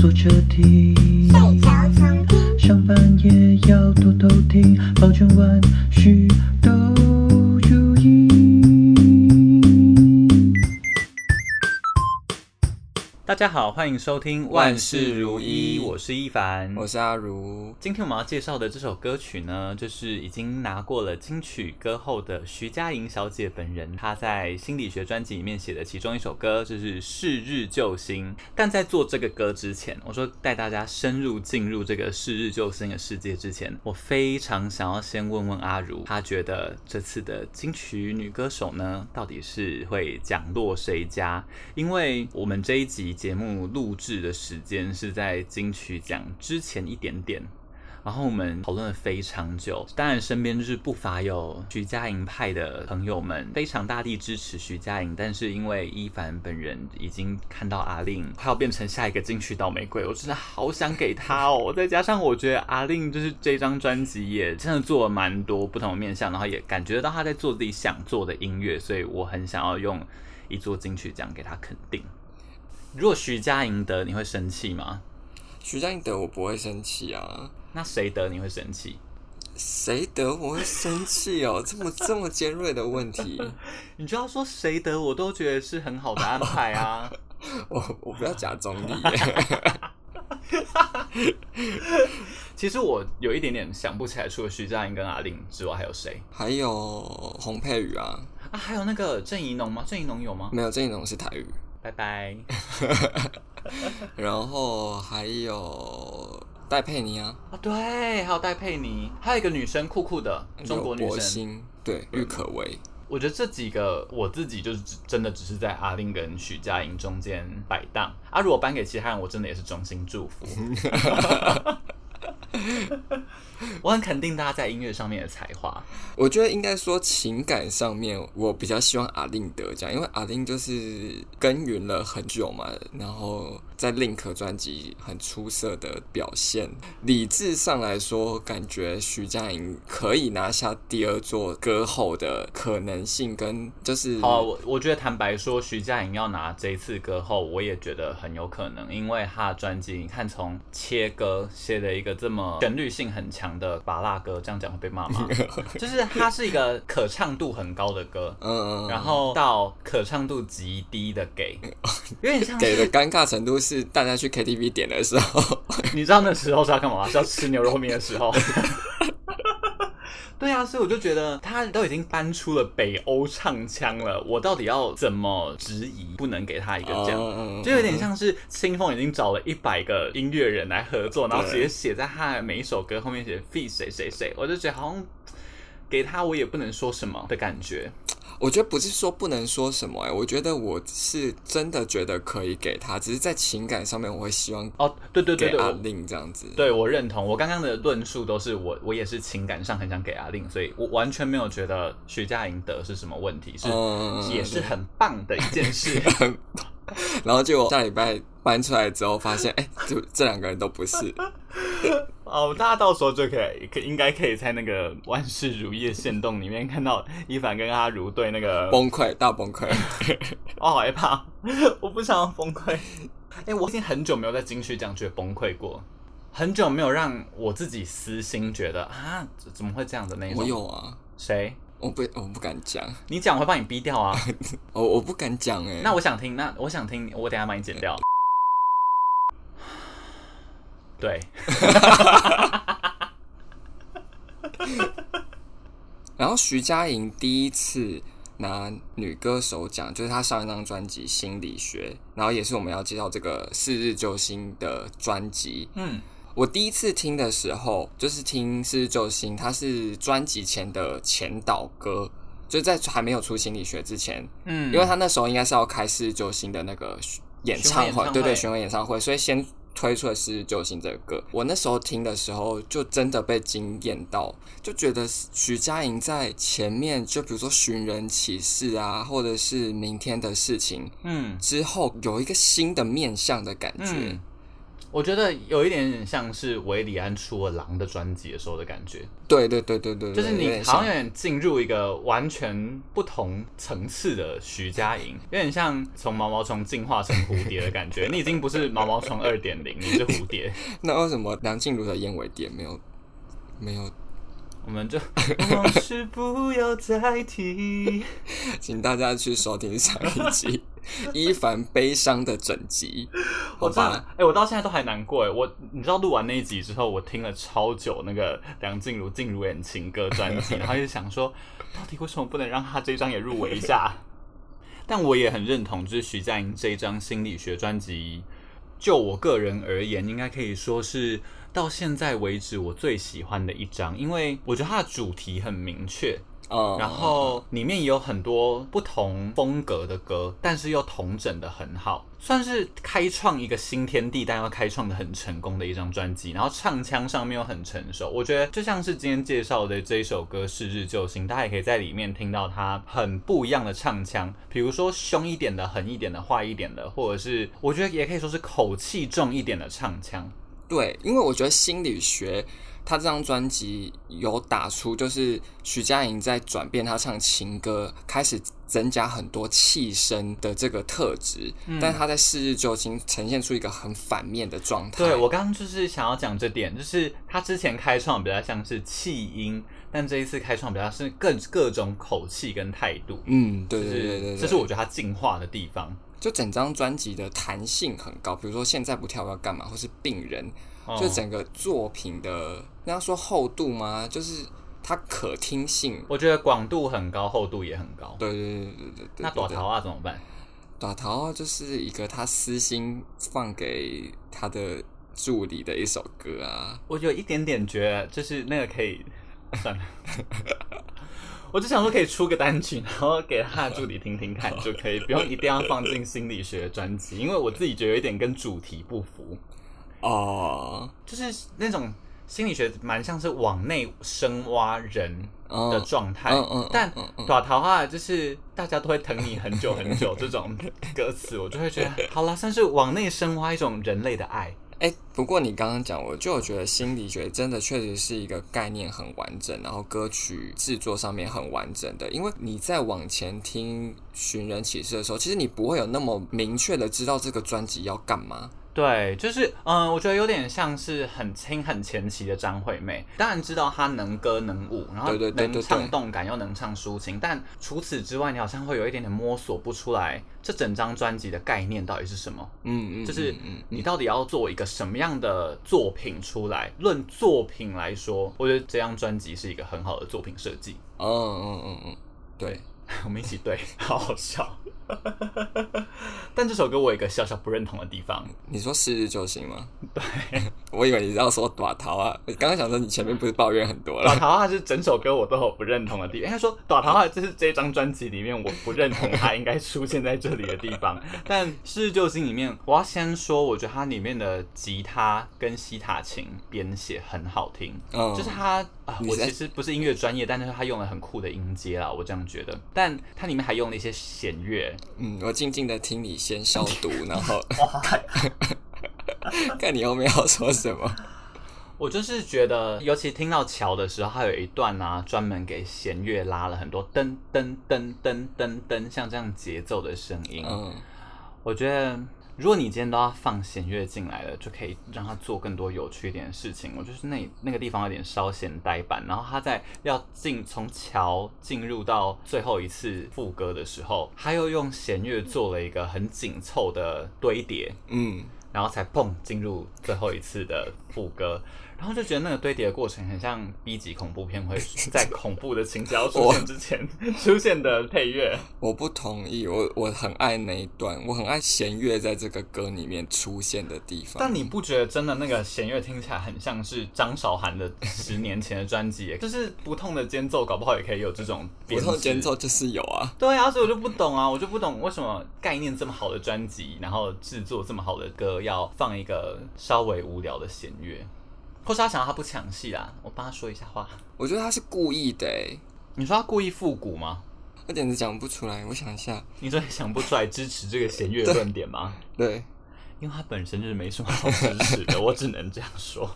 坐车听，上班也要偷偷听，保证万事都大家好，欢迎收听万事如意，我是一凡，我是阿如。今天我们要介绍的这首歌曲呢，就是已经拿过了金曲歌后的徐佳莹小姐本人，她在心理学专辑里面写的其中一首歌，就是《是日救星》。但在做这个歌之前，我说带大家深入进入这个《是日救星》的世界之前，我非常想要先问问阿如，她觉得这次的金曲女歌手呢，到底是会奖落谁家？因为我们这一集。节目录制的时间是在金曲奖之前一点点，然后我们讨论了非常久。当然，身边就是不乏有徐佳莹派的朋友们，非常大力支持徐佳莹。但是因为伊凡本人已经看到阿令快要变成下一个金曲倒霉鬼，我真的好想给他哦。再加上我觉得阿令就是这张专辑也真的做了蛮多不同的面向，然后也感觉到他在做自己想做的音乐，所以我很想要用一座金曲奖给他肯定。如果徐佳莹得，你会生气吗？徐佳莹得，我不会生气啊。那谁得你会生气？谁得我会生气哦？这么这么尖锐的问题，你就要说谁得，我都觉得是很好的安排啊。我我不要假中立。其实我有一点点想不起来，除了徐佳莹跟阿玲之外，还有谁？还有洪佩瑜啊。啊，还有那个郑宜农吗？郑宜农有吗？没有，郑宜农是台语。拜拜。然后还有戴佩妮啊，啊对，还有戴佩妮，还有一个女生酷酷的中国女生，对，郁可唯。我觉得这几个我自己就是真的只是在阿令跟许佳莹中间摆荡啊，如果颁给其他人，我真的也是衷心祝福。我很肯定大家在音乐上面的才华。我觉得应该说情感上面，我比较希望阿令得奖，因为阿令就是耕耘了很久嘛，然后在 Link 专辑很出色的表现。理智上来说，感觉徐佳莹可以拿下第二座歌后的可能性，跟就是哦，我我觉得坦白说，徐佳莹要拿这一次歌后，我也觉得很有可能，因为她的专辑，你看从切歌写了一个这么旋律性很强。的芭乐歌，这样讲会被骂吗？就是它是一个可唱度很高的歌，嗯，然后到可唱度极低的给，有点像给的尴尬程度是大家去 KTV 点的时候，你知道那时候是要干嘛？是要吃牛肉面的时候。对啊，所以我就觉得他都已经搬出了北欧唱腔了，我到底要怎么质疑？不能给他一个奖，uh, 就有点像是清风已经找了一百个音乐人来合作，然后直接写在他的每一首歌后面写 feat 谁谁谁，我就觉得好像给他我也不能说什么的感觉。我觉得不是说不能说什么哎、欸，我觉得我是真的觉得可以给他，只是在情感上面我会希望哦，对对对对，阿令这样子，对我认同，我刚刚的论述都是我我也是情感上很想给阿令，所以我完全没有觉得徐佳莹得是什么问题，是、嗯、也是很棒的一件事。然后结果下礼拜搬出来之后，发现哎，就这两个人都不是。哦，大家到时候就可以可应该可以在那个万事如意的线动里面看到一凡跟阿如对那个崩溃大崩溃。我 好害怕，我不想要崩溃。哎，我已经很久没有在金曲奖觉得崩溃过，很久没有让我自己私心觉得啊，怎么会这样的那种？我有啊，谁？我不，我不敢讲。你讲我会把你逼掉啊！我我不敢讲哎。那我想听，那我想听，我等下把你剪掉。对。然后徐佳莹第一次拿女歌手奖，就是她上一张专辑《心理学》，然后也是我们要介绍这个《四日救星》的专辑。嗯。我第一次听的时候，就是听《是日救星》，它是专辑前的前导歌，就在还没有出心理学之前，嗯，因为他那时候应该是要开《是日救星》的那个演唱会，演唱会对对，巡回演唱会，所以先推出了《是日救星》这个歌。我那时候听的时候，就真的被惊艳到，就觉得徐佳莹在前面，就比如说《寻人启事》啊，或者是《明天的事情》，嗯，之后有一个新的面向的感觉。嗯我觉得有一点点像是韦礼安出了《狼》的专辑的时候的感觉。对对对对对，就是你好像有点进入一个完全不同层次的徐佳莹，有点像从毛毛虫进化成蝴蝶的感觉。你已经不是毛毛虫二点零，你是蝴蝶。那为什么梁静茹的燕尾蝶没有没有？我们就往事不要再提，请大家去收听上一集 伊凡悲伤的整集。我真的，哎、欸，我到现在都还难过哎。我你知道录完那一集之后，我听了超久那个梁静茹《静茹演情歌》专辑，然后就想说，到底为什么不能让他这张也入围一下？但我也很认同，就是徐佳莹这一张心理学专辑，就我个人而言，应该可以说是。到现在为止，我最喜欢的一张，因为我觉得它的主题很明确，嗯，然后里面也有很多不同风格的歌，但是又统整的很好，算是开创一个新天地，但又开创的很成功的一张专辑。然后唱腔上面又很成熟，我觉得就像是今天介绍的这一首歌《是日救星》，大家也可以在里面听到它很不一样的唱腔，比如说凶一点的、狠一点的、坏一点的，或者是我觉得也可以说是口气重一点的唱腔。对，因为我觉得心理学，他这张专辑有打出，就是徐佳莹在转变她唱情歌，开始增加很多气声的这个特质，嗯、但她在是日救星呈现出一个很反面的状态。对，我刚刚就是想要讲这点，就是她之前开创比较像是气音，但这一次开创比较是更各种口气跟态度。嗯，对对对对，对，这是我觉得他进化的地方。就整张专辑的弹性很高，比如说现在不跳要干嘛，或是病人，就整个作品的那要说厚度吗？就是它可听性，我觉得广度很高，厚度也很高。对对对对对对。那大头啊怎么办？大头啊就是一个他私心放给他的助理的一首歌啊。我有一点点觉得，就是那个可以算了。我就想说可以出个单曲，然后给他的助理听听看 就可以，不用一定要放进心理学专辑，因为我自己觉得有一点跟主题不符。哦，就是那种心理学蛮像是往内深挖人的状态，嗯嗯，但短桃花，就是大家都会疼你很久很久这种歌词，我就会觉得好了，算是往内深挖一种人类的爱。哎，不过你刚刚讲，我就觉得心理学真的确实是一个概念很完整，然后歌曲制作上面很完整的。因为你在往前听《寻人启事》的时候，其实你不会有那么明确的知道这个专辑要干嘛。对，就是嗯、呃，我觉得有点像是很轻很前期的张惠妹，当然知道她能歌能舞，然后能唱动感又能唱抒情，但除此之外，你好像会有一点点摸索不出来这整张专辑的概念到底是什么。嗯嗯，就是你到底要做一个什么样的作品出来？论作品来说，我觉得这张专辑是一个很好的作品设计。嗯嗯嗯嗯，对。我们一起对，好好笑。但这首歌我有一个小小不认同的地方。你说是日救星吗？对，我以为你要说短头啊。刚刚想说你前面不是抱怨很多了？短头啊，是整首歌我都有不认同的地方。应该说短头啊，这是这张专辑里面我不认同它应该出现在这里的地方。但是日救星里面，我要先说，我觉得它里面的吉他跟西塔琴编写很好听。嗯，就是它啊，我其实不是音乐专业，但是它用了很酷的音阶啊，我这样觉得。但它里面还用了一些弦乐，嗯，我静静的听你先消毒，然后 看你后面要说什么。我就是觉得，尤其听到桥的时候，还有一段呢、啊，专门给弦乐拉了很多噔噔噔噔噔噔，像这样节奏的声音。嗯，我觉得。如果你今天都要放弦乐进来了，就可以让他做更多有趣一点的事情。我就是那那个地方有点稍显呆板，然后他在要进从桥进入到最后一次副歌的时候，他又用弦乐做了一个很紧凑的堆叠，嗯，然后才砰进入最后一次的副歌。然后就觉得那个堆叠的过程很像 B 级恐怖片会 在恐怖的情节要出现之前出现的配乐。我不同意，我我很爱那一段，我很爱弦乐在这个歌里面出现的地方。但你不觉得真的那个弦乐听起来很像是张韶涵的十年前的专辑？就是不痛的间奏，搞不好也可以有这种不痛的间奏，就是有啊。对啊，所以我就不懂啊，我就不懂为什么概念这么好的专辑，然后制作这么好的歌，要放一个稍微无聊的弦乐。或是他想要他不抢戏啦，我帮他说一下话。我觉得他是故意的。你说他故意复古吗？我简直讲不出来。我想一下，你真的想不出来支持这个弦乐论点吗？对，对因为他本身就是没什么好支持的，我只能这样说。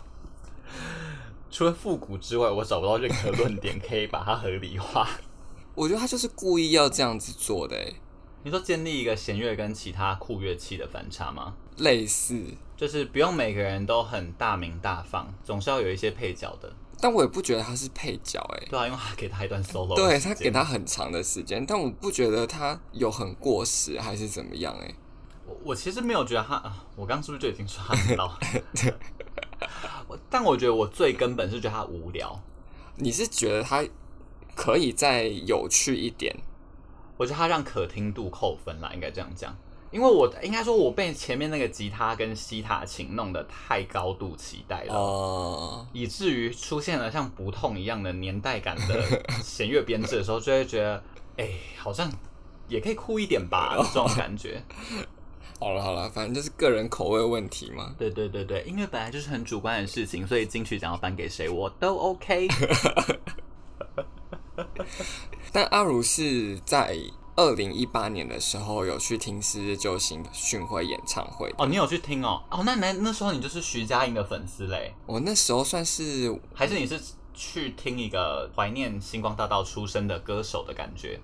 除了复古之外，我找不到任何论点可以把它合理化。我觉得他就是故意要这样子做的。你说建立一个弦乐跟其他酷乐器的反差吗？类似，就是不用每个人都很大名大放，总是要有一些配角的。但我也不觉得他是配角，哎，对啊，因为他给他一段 solo，对他给他很长的时间，但我不觉得他有很过时还是怎么样，哎，我我其实没有觉得他，我刚刚是不是就已经说他老？但我觉得我最根本是觉得他无聊。你是觉得他可以再有趣一点？我觉得他让可听度扣分啦，应该这样讲。因为我应该说，我被前面那个吉他跟西塔琴弄得太高度期待了，哦，以至于出现了像不痛一样的年代感的弦乐编制的时候，就会觉得，哎，好像也可以酷一点吧，这种感觉。好了好了，反正就是个人口味问题嘛。对对对对，音乐本来就是很主观的事情，所以金曲奖要颁给谁我都 OK。但阿如是在二零一八年的时候有去听《四日救星》巡回演唱会哦，你有去听哦？哦，那那那时候你就是徐佳莹的粉丝嘞？我那时候算是，还是你是去听一个怀念星光大道出身的歌手的感觉？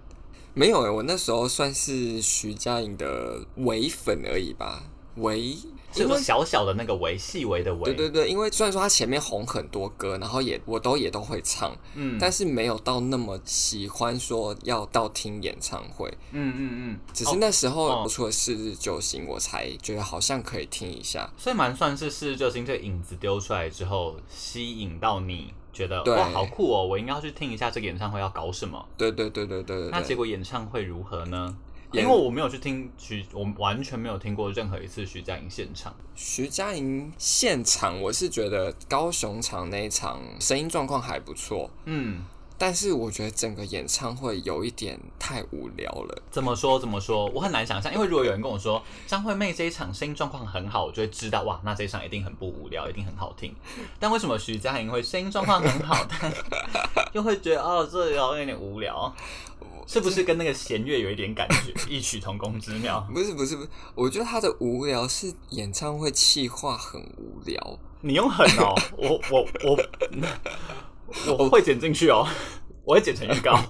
没有哎，我那时候算是徐佳莹的唯粉而已吧，唯。是个小小的那个微细微的微，对对对，因为虽然说他前面红很多歌，然后也我都也都会唱，嗯，但是没有到那么喜欢说要到听演唱会，嗯嗯嗯，只是那时候出了《是日救星》，我才觉得好像可以听一下，所以蛮算是《是日救星》这个影子丢出来之后，吸引到你觉得哇好酷哦，我应该要去听一下这个演唱会要搞什么？对对对对对对，那结果演唱会如何呢？因为我没有去听徐，我完全没有听过任何一次徐佳莹现场。徐佳莹现场，我是觉得高雄场那一场声音状况还不错。嗯。但是我觉得整个演唱会有一点太无聊了。怎么说？怎么说？我很难想象，因为如果有人跟我说张惠妹这一场声音状况很好，我就会知道哇，那这一场一定很不无聊，一定很好听。但为什么徐佳莹会声音状况很好，但又会觉得哦，这有有点无聊？是不是跟那个弦乐有一点感觉，异曲同工之妙？不是，不是，不是。我觉得他的无聊是演唱会气话很无聊。你用狠哦，我我我。我会剪进去哦，我会剪成预告。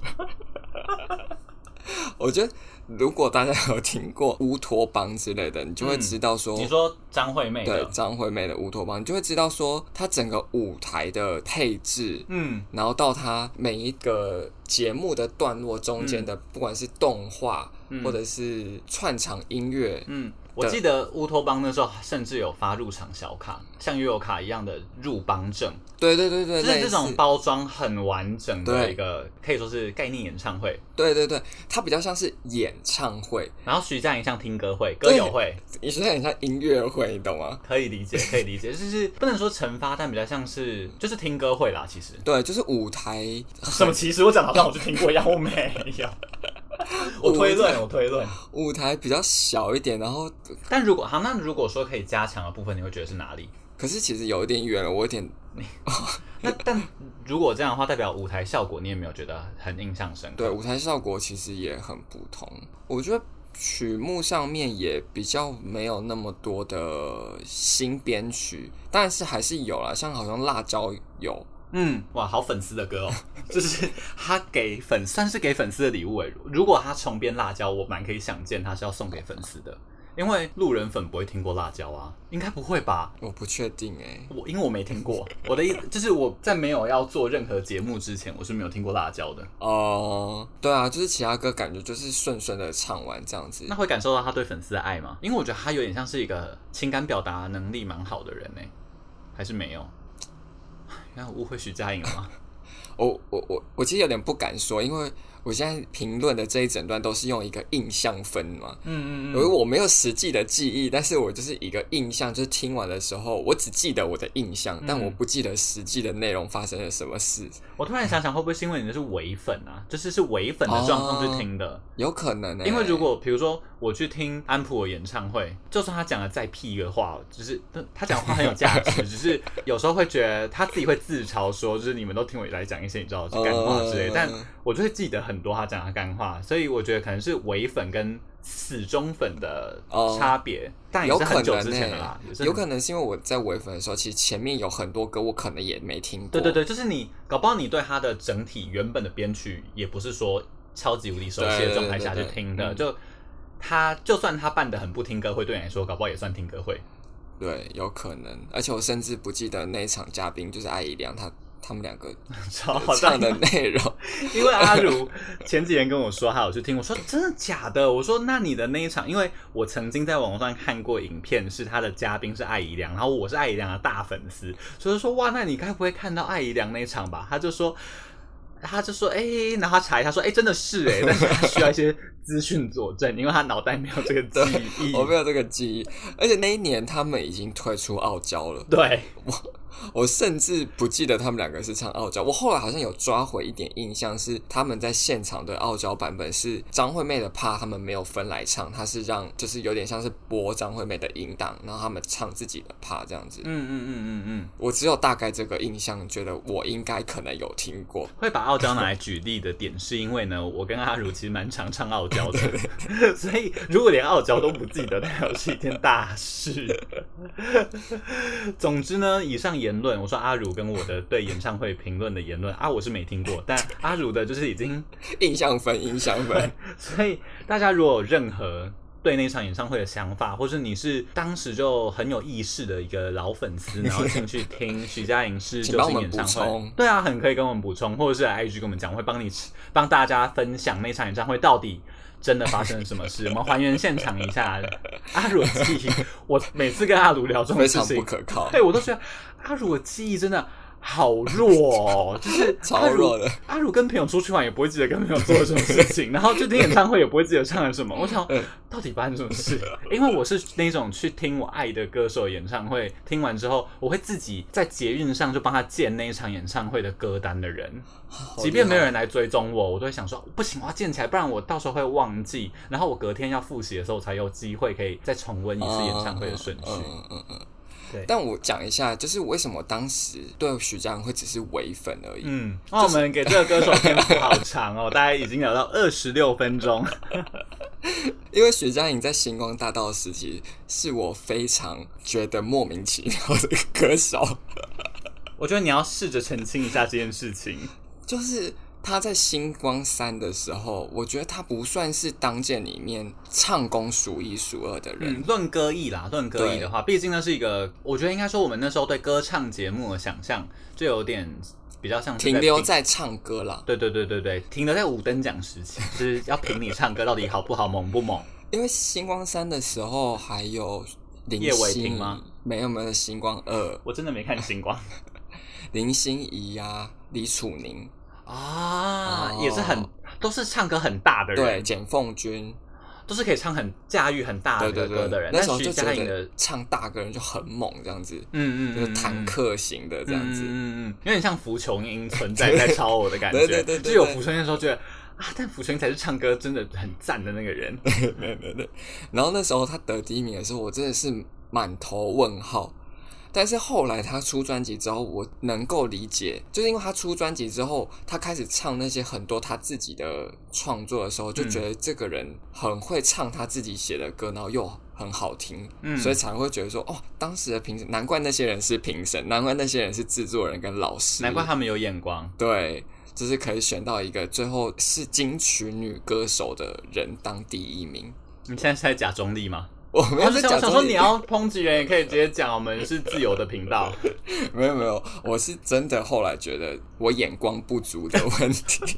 我觉得如果大家有听过乌托邦之类的，你就会知道说，你说张惠妹对张惠妹的乌托邦，你就会知道说，它整个舞台的配置，嗯，然后到它每一个节目的段落中间的，不管是动画或者是串场音乐，嗯。我记得乌托邦那时候甚至有发入场小卡，像悠游卡一样的入邦证。对对对对，就是这种包装很完整的一个，可以说是概念演唱会。对对对，它比较像是演唱会，然后徐佳莹像听歌会、歌友会，你说很像音乐会，你懂吗？可以理解，可以理解，就是不能说成发，但比较像是就是听歌会啦。其实对，就是舞台什么？其实我讲好像我去听过一样，我没有。我推论，我推论，舞台比较小一点，然后，但如果好，那如果说可以加强的部分，你会觉得是哪里？可是其实有一点远了，我有点，那但如果这样的话，代表舞台效果你也没有觉得很印象深刻？对，舞台效果其实也很普通。我觉得曲目上面也比较没有那么多的新编曲，但是还是有啦，像好像辣椒有。嗯，哇，好粉丝的歌哦，就是他给粉算是给粉丝的礼物诶。如果他重编辣椒，我蛮可以想见他是要送给粉丝的，因为路人粉不会听过辣椒啊，应该不会吧？我不确定诶，我因为我没听过，我的意思就是我在没有要做任何节目之前，我是没有听过辣椒的。哦，对啊，就是其他歌感觉就是顺顺的唱完这样子，那会感受到他对粉丝的爱吗？因为我觉得他有点像是一个情感表达能力蛮好的人呢，还是没有？那我误会徐佳莹了吗？我我我我其实有点不敢说，因为我现在评论的这一整段都是用一个印象分嘛，嗯嗯嗯，因为我没有实际的记忆，但是我就是一个印象，就是听完的时候，我只记得我的印象，嗯、但我不记得实际的内容发生了什么事。我突然想想，会不会是因为你的是伪粉啊？就是是伪粉的状况去听的，有可能。因为如果比如说我去听安普的演唱会，就算他讲的再屁的话，就是他讲的话很有价值，只是有时候会觉得他自己会自嘲说，就是你们都听我来讲一些你知道是干话之类，但我就会记得很多他讲的干话，所以我觉得可能是伪粉跟死忠粉的差别，哦、但也是很久之前的啦。有可能、欸、有可能是因为我在伪粉的时候，其实前面有很多歌我可能也没听过。对对对，就是你搞不好你对他的整体原本的编曲也不是说超级无敌熟悉的状态下去听的，就他就算他办的很不听歌会，对你来说搞不好也算听歌会。对，有可能。而且我甚至不记得那一场嘉宾就是艾怡良他。他们两个 超好唱的内容，因为阿如前几天跟我说，他有去听，我说真的假的？我说那你的那一场，因为我曾经在网络上看过影片，是他的嘉宾是艾怡良，然后我是艾怡良的大粉丝，所以说哇，那你该不会看到艾怡良那一场吧？他就说，他就说，哎、欸，然后他查一下，说，哎、欸，真的是哎，但是他需要一些资讯佐证，因为他脑袋没有这个记忆，我没有这个记忆，而且那一年他们已经退出傲娇了，对。我。我甚至不记得他们两个是唱傲娇，我后来好像有抓回一点印象，是他们在现场的傲娇版本是张惠妹的 part，他们没有分来唱，他是让就是有点像是播张惠妹的音档，然后他们唱自己的 part 这样子。嗯嗯嗯嗯嗯，我只有大概这个印象，觉得我应该可能有听过。会把傲娇拿来举例的点，是因为呢，我跟阿如其实蛮常唱傲娇的，所以如果连傲娇都不记得，那表是一件大事。总之呢，以上言论，我说阿如跟我的对演唱会评论的言论啊，我是没听过，但阿如的就是已经 印象分，印象分。所以大家如果有任何对那场演唱会的想法，或是你是当时就很有意识的一个老粉丝，然后进去听 徐佳莹是就是演唱会，对啊，很可以跟我们补充，或者是来 IG 跟我们讲，我会帮你帮大家分享那场演唱会到底。真的发生了什么事？我们还原现场一下。阿如的记忆，我每次跟阿如聊这种事情，非常不可靠。对，我都觉得阿如的记忆真的。好弱哦，就是超弱的。阿如跟朋友出去玩也不会记得跟朋友做了什么事情，然后去听演唱会也不会记得唱了什么。我想，到底发生什么事？因为我是那种去听我爱的歌手演唱会，听完之后我会自己在捷运上就帮他建那一场演唱会的歌单的人，即便没有人来追踪我，我都会想说不行，我要建起来，不然我到时候会忘记。然后我隔天要复习的时候，才有机会可以再重温一次演唱会的顺序。嗯嗯嗯。对但我讲一下，就是为什么当时对徐佳莹会只是伪粉而已。嗯，那、就是、我们给这个歌手篇幅好长哦，大概已经聊到二十六分钟。因为徐佳莹在星光大道时期是我非常觉得莫名其妙的歌手。我觉得你要试着澄清一下这件事情，就是。他在星光三的时候，我觉得他不算是当届里面唱功数一数二的人。论、嗯、歌艺啦，论歌艺的话，毕竟那是一个，我觉得应该说我们那时候对歌唱节目的想象就有点比较像停留在唱歌啦。对对对对对，停留在五等奖时期，就是要评你唱歌到底好不好，猛不猛。因为星光三的时候还有叶伟霆吗？没有没有，星光二，我真的没看星光。林心怡呀、啊，李楚宁。啊，也是很都是唱歌很大的人，对，简凤君。都是可以唱很驾驭很大的歌的人。那时候就觉得唱大歌人就很猛，这样子，嗯嗯，就是坦克型的这样子，嗯嗯，有点像浮琼英存在 在超我的感觉，对对对，就有浮琼英的时候觉得啊，但福琼英才是唱歌真的很赞的那个人，对对对。然后那时候他得第一名的时候，我真的是满头问号。但是后来他出专辑之后，我能够理解，就是因为他出专辑之后，他开始唱那些很多他自己的创作的时候，就觉得这个人很会唱他自己写的歌，然后又很好听，嗯，所以才会觉得说，哦，当时的评审，难怪那些人是评审，难怪那些人是制作人跟老师，难怪他们有眼光，对，就是可以选到一个最后是金曲女歌手的人当第一名。你现在是在假中立吗？我没有在讲，说你要抨击人，也可以直接讲，我们是自由的频道。没有没有，我是真的后来觉得我眼光不足的问题。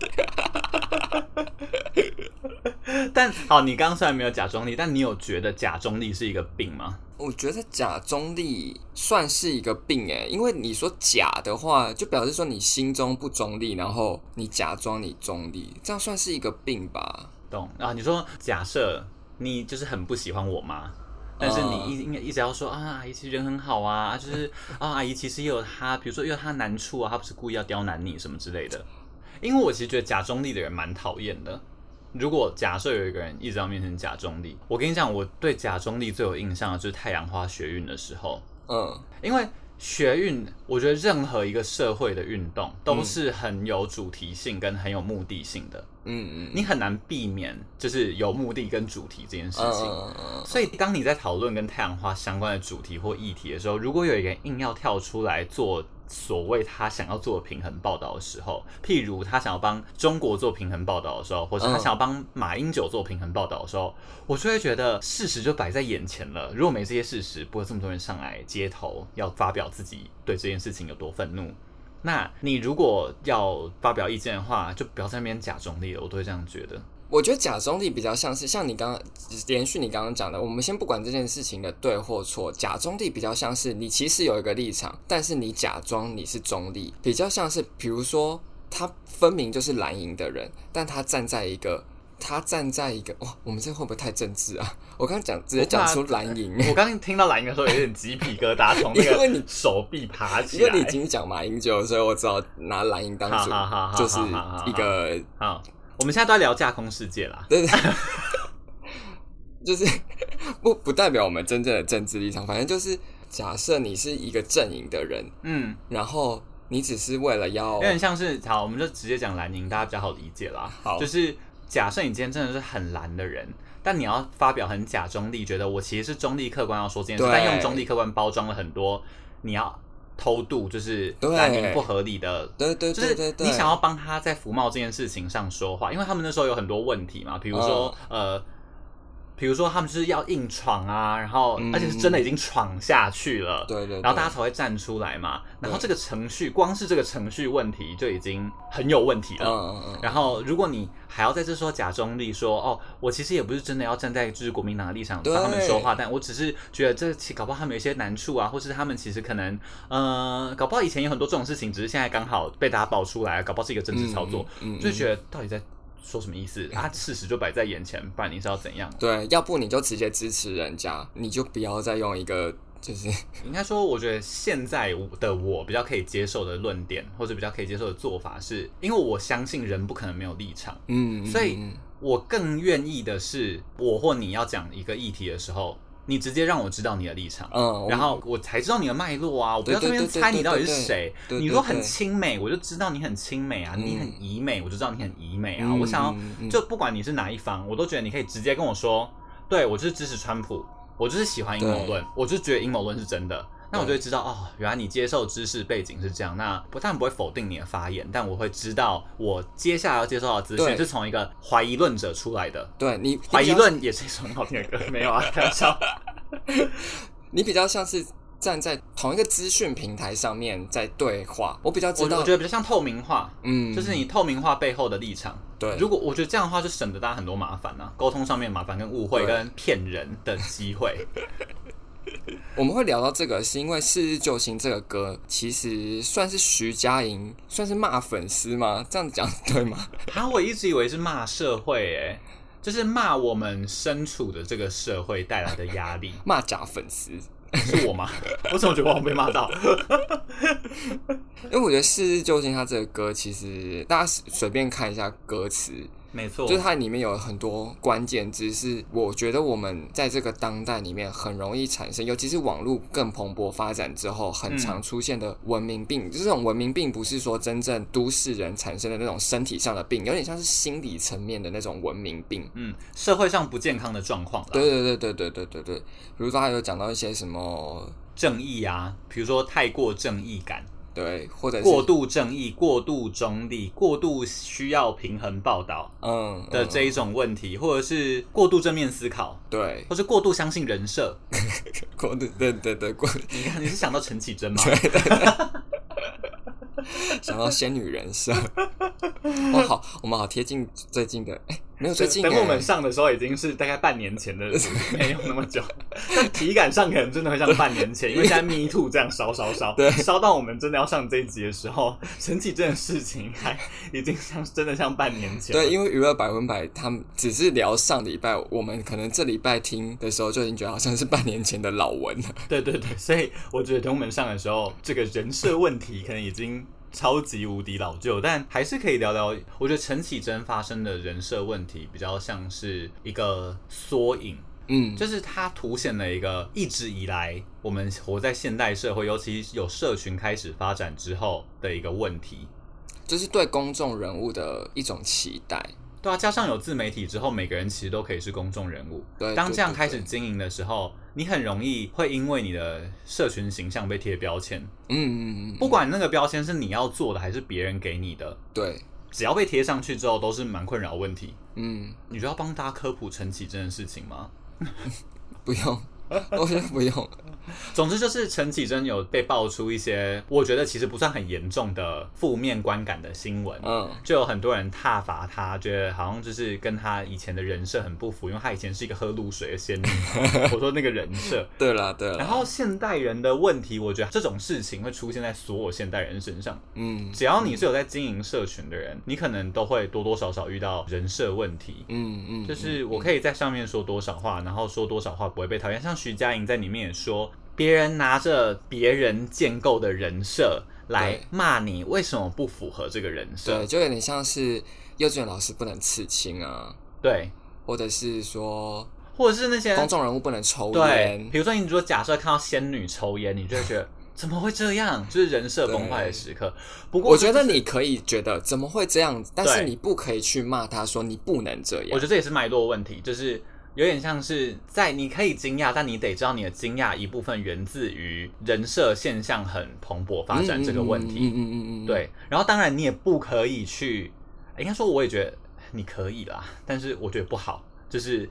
但好，你刚刚虽然没有假中立，但你有觉得假中立是一个病吗？我觉得假中立算是一个病诶，因为你说假的话，就表示说你心中不中立，然后你假装你中立，这样算是一个病吧？懂啊？你说假设。你就是很不喜欢我吗？但是你一应该一直要说啊，阿姨其实人很好啊，就是啊，阿姨其实也有她，比如说也有她难处啊，她不是故意要刁难你什么之类的。因为我其实觉得假中立的人蛮讨厌的。如果假设有一个人一直要面成假中立，我跟你讲，我对假中立最有印象的就是太阳花学运的时候，嗯，因为。学运，我觉得任何一个社会的运动都是很有主题性跟很有目的性的。嗯嗯，你很难避免就是有目的跟主题这件事情。所以当你在讨论跟太阳花相关的主题或议题的时候，如果有一个人硬要跳出来做。所谓他想要做平衡报道的时候，譬如他想要帮中国做平衡报道的时候，或者他想要帮马英九做平衡报道的时候，我就会觉得事实就摆在眼前了。如果没这些事实，不会这么多人上来街头要发表自己对这件事情有多愤怒。那你如果要发表意见的话，就不要在那边假中立了。我都会这样觉得。我觉得假中立比较像是像你刚刚连续你刚刚讲的，我们先不管这件事情的对或错，假中立比较像是你其实有一个立场，但是你假装你是中立，比较像是比如说他分明就是蓝营的人，但他站在一个他站在一个哇，我们这会不会太政治啊？我刚刚讲直接讲出蓝营，我刚刚听到蓝营的时候有点鸡皮疙瘩从那个手臂爬起来，因为你已经讲马英九，所以我只好拿蓝营当主，就是一个好。我们现在都在聊架空世界啦，对对，就是不不代表我们真正的政治立场，反正就是假设你是一个阵营的人，嗯，然后你只是为了要，有点像是好，我们就直接讲蓝营，大家比较好理解啦。好，就是假设你今天真的是很蓝的人，但你要发表很假中立，觉得我其实是中立客观要说这件事，但用中立客观包装了很多，你要。偷渡就是蓝营不合理的，对对对，就是你想要帮他在服贸这件事情上说话，因为他们那时候有很多问题嘛，比如说呃。比如说他们就是要硬闯啊，然后而且是真的已经闯下去了，对对，然后大家才会站出来嘛。然后这个程序，光是这个程序问题就已经很有问题了。嗯嗯。然后如果你还要在这说假中立，说哦，我其实也不是真的要站在就是国民党的立场帮他们说话，但我只是觉得这其搞不好他们有一些难处啊，或是他们其实可能呃，搞不好以前有很多这种事情，只是现在刚好被大家爆出来，搞不好是一个政治操作，嗯就觉得到底在。说什么意思？啊，事实就摆在眼前，不然你是要怎样？对，要不你就直接支持人家，你就不要再用一个就是 应该说，我觉得现在的我比较可以接受的论点，或者比较可以接受的做法是，因为我相信人不可能没有立场，嗯，所以我更愿意的是，我或你要讲一个议题的时候。你直接让我知道你的立场，嗯，然后我才知道你的脉络啊！我不要这边猜你到底是谁。你说很亲美，我就知道你很亲美啊；你很怡美，我就知道你很怡美啊。我想要，就不管你是哪一方，我都觉得你可以直接跟我说，对，我就是支持川普，我就是喜欢阴谋论，我就觉得阴谋论是真的。那我就会知道哦，原来你接受知识背景是这样。那不但不会否定你的发言，但我会知道我接下来要接受到的资讯是从一个怀疑论者出来的。对，你怀疑论也是一首很好听的歌，没有啊？开玩笑。你比较像是站在同一个资讯平台上面在对话。我比较知道，我觉得比较像透明化，嗯，就是你透明化背后的立场。对，如果我觉得这样的话，就省得大家很多麻烦啊，沟通上面麻烦跟误会跟骗人的机会。我们会聊到这个，是因为《是日救星》这个歌其实算是徐佳莹算是骂粉丝吗？这样讲对吗？啊，我一直以为是骂社会，哎，就是骂我们身处的这个社会带来的压力，骂假粉丝是我吗？我怎么觉得我被骂到？因为我觉得《是日救星》它这个歌，其实大家随便看一下歌词。没错，就是它里面有很多关键字，是我觉得我们在这个当代里面很容易产生，尤其是网络更蓬勃发展之后，很常出现的文明病。嗯、就是这种文明病，不是说真正都市人产生的那种身体上的病，有点像是心理层面的那种文明病。嗯，社会上不健康的状况。对对对对对对对对，比如说他有讲到一些什么正义啊，比如说太过正义感。对，或者是过度正义、过度中立、过度需要平衡报道，嗯的这一种问题，或者是过度正面思考，对，或是过度相信人设，过度对对对过，你看你是想到陈绮贞吗？对对对。想到仙女人设，哇，好，我们好贴近最近的，哎，没有最近，等我们上的时候已经是大概半年前的，没有那么久，但 体感上可能真的会像半年前，因为现在 Me Too 这样烧烧烧，对，烧到我们真的要上这一集的时候，神奇这件事情还已经像真的像半年前，对，因为娱乐百分百他们只是聊上礼拜，我们可能这礼拜听的时候就已经觉得好像是半年前的老文了，对对对，所以我觉得等我们上的时候，这个人设问题可能已经。超级无敌老旧，但还是可以聊聊。我觉得陈绮贞发生的人设问题，比较像是一个缩影。嗯，就是它凸显了一个一直以来我们活在现代社会，尤其有社群开始发展之后的一个问题，就是对公众人物的一种期待。对啊，加上有自媒体之后，每个人其实都可以是公众人物。对，当这样开始经营的时候，你很容易会因为你的社群形象被贴标签。嗯嗯嗯，不管那个标签是你要做的还是别人给你的，对，只要被贴上去之后，都是蛮困扰问题。嗯，你觉得要帮大家科普陈綺贞的事情吗？不要，我觉得不用。总之就是陈绮贞有被爆出一些我觉得其实不算很严重的负面观感的新闻，嗯，就有很多人挞伐他，觉得好像就是跟他以前的人设很不符，因为他以前是一个喝露水的仙女。我说那个人设，对了对了。然后现代人的问题，我觉得这种事情会出现在所有现代人身上，嗯，只要你是有在经营社群的人，你可能都会多多少少遇到人设问题，嗯嗯，就是我可以在上面说多少话，然后说多少话不会被讨厌，像徐佳莹在里面也说。别人拿着别人建构的人设来骂你，为什么不符合这个人设？对，就有点像是幼稚园老师不能刺青啊，对，或者是说，或者是那些公众人物不能抽烟。对，比如说你如果假设看到仙女抽烟，你就会觉得 怎么会这样？就是人设崩坏的时刻。不过、就是、我觉得你可以觉得怎么会这样，但是你不可以去骂他说你不能这样。我觉得这也是脉络问题，就是。有点像是在你可以惊讶，但你得知道你的惊讶一部分源自于人设现象很蓬勃发展这个问题。嗯嗯嗯嗯，对。然后当然你也不可以去，应该说我也觉得你可以啦，但是我觉得不好，就是。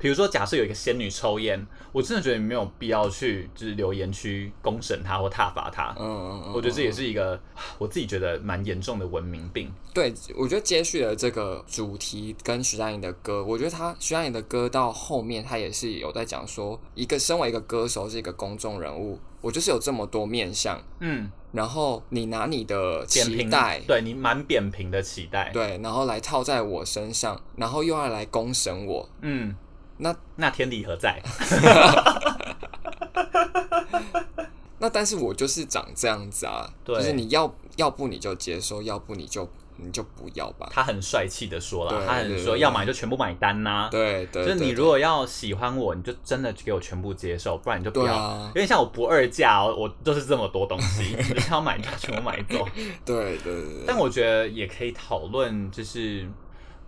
比如说，假设有一个仙女抽烟，我真的觉得你没有必要去就是留言区公审她或挞伐她。嗯嗯嗯，我觉得这也是一个 我自己觉得蛮严重的文明病。对，我觉得接续了这个主题跟徐佳莹的歌，我觉得她徐佳莹的歌到后面她也是有在讲说，一个身为一个歌手是一个公众人物，我就是有这么多面相。嗯，然后你拿你的期待，对你蛮扁平的期待，对，然后来套在我身上，然后又要来公审我。嗯。那那天理何在？那但是我就是长这样子啊，对就是你要要不你就接受，要不你就你就不要吧。他很帅气的说了，他很说要买就全部买单呐、啊。对对，就是你如果要喜欢我，你就真的给我全部接受，不然你就不要。啊、有点像我不二价哦，我就是这么多东西，你想要买就全部买走。对对对。但我觉得也可以讨论，就是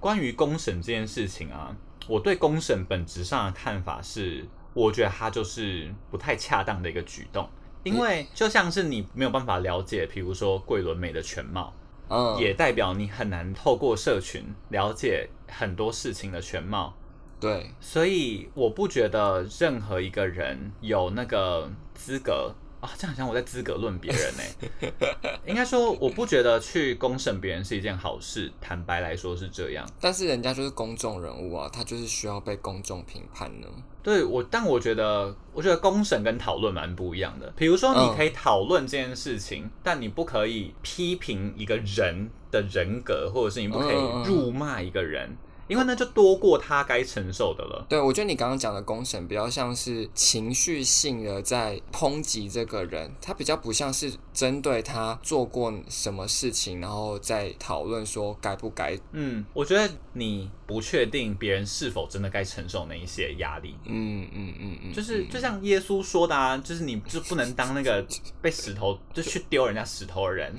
关于公审这件事情啊。我对公审本质上的看法是，我觉得它就是不太恰当的一个举动，因为就像是你没有办法了解，比如说桂纶镁的全貌，嗯，也代表你很难透过社群了解很多事情的全貌，对，所以我不觉得任何一个人有那个资格。啊，这样好像我在资格论别人呢。应该说，我不觉得去公审别人是一件好事。坦白来说是这样，但是人家就是公众人物啊，他就是需要被公众评判呢。对我，但我觉得，我觉得公审跟讨论蛮不一样的。比如说，你可以讨论这件事情，嗯、但你不可以批评一个人的人格，或者是你不可以辱骂一个人。因为那就多过他该承受的了。对，我觉得你刚刚讲的公审比较像是情绪性的在抨击这个人，他比较不像是针对他做过什么事情，然后再讨论说该不该。嗯，我觉得你不确定别人是否真的该承受那一些压力。嗯嗯嗯嗯，就是就像耶稣说的啊，就是你就不能当那个被石头就去丢人家石头的人。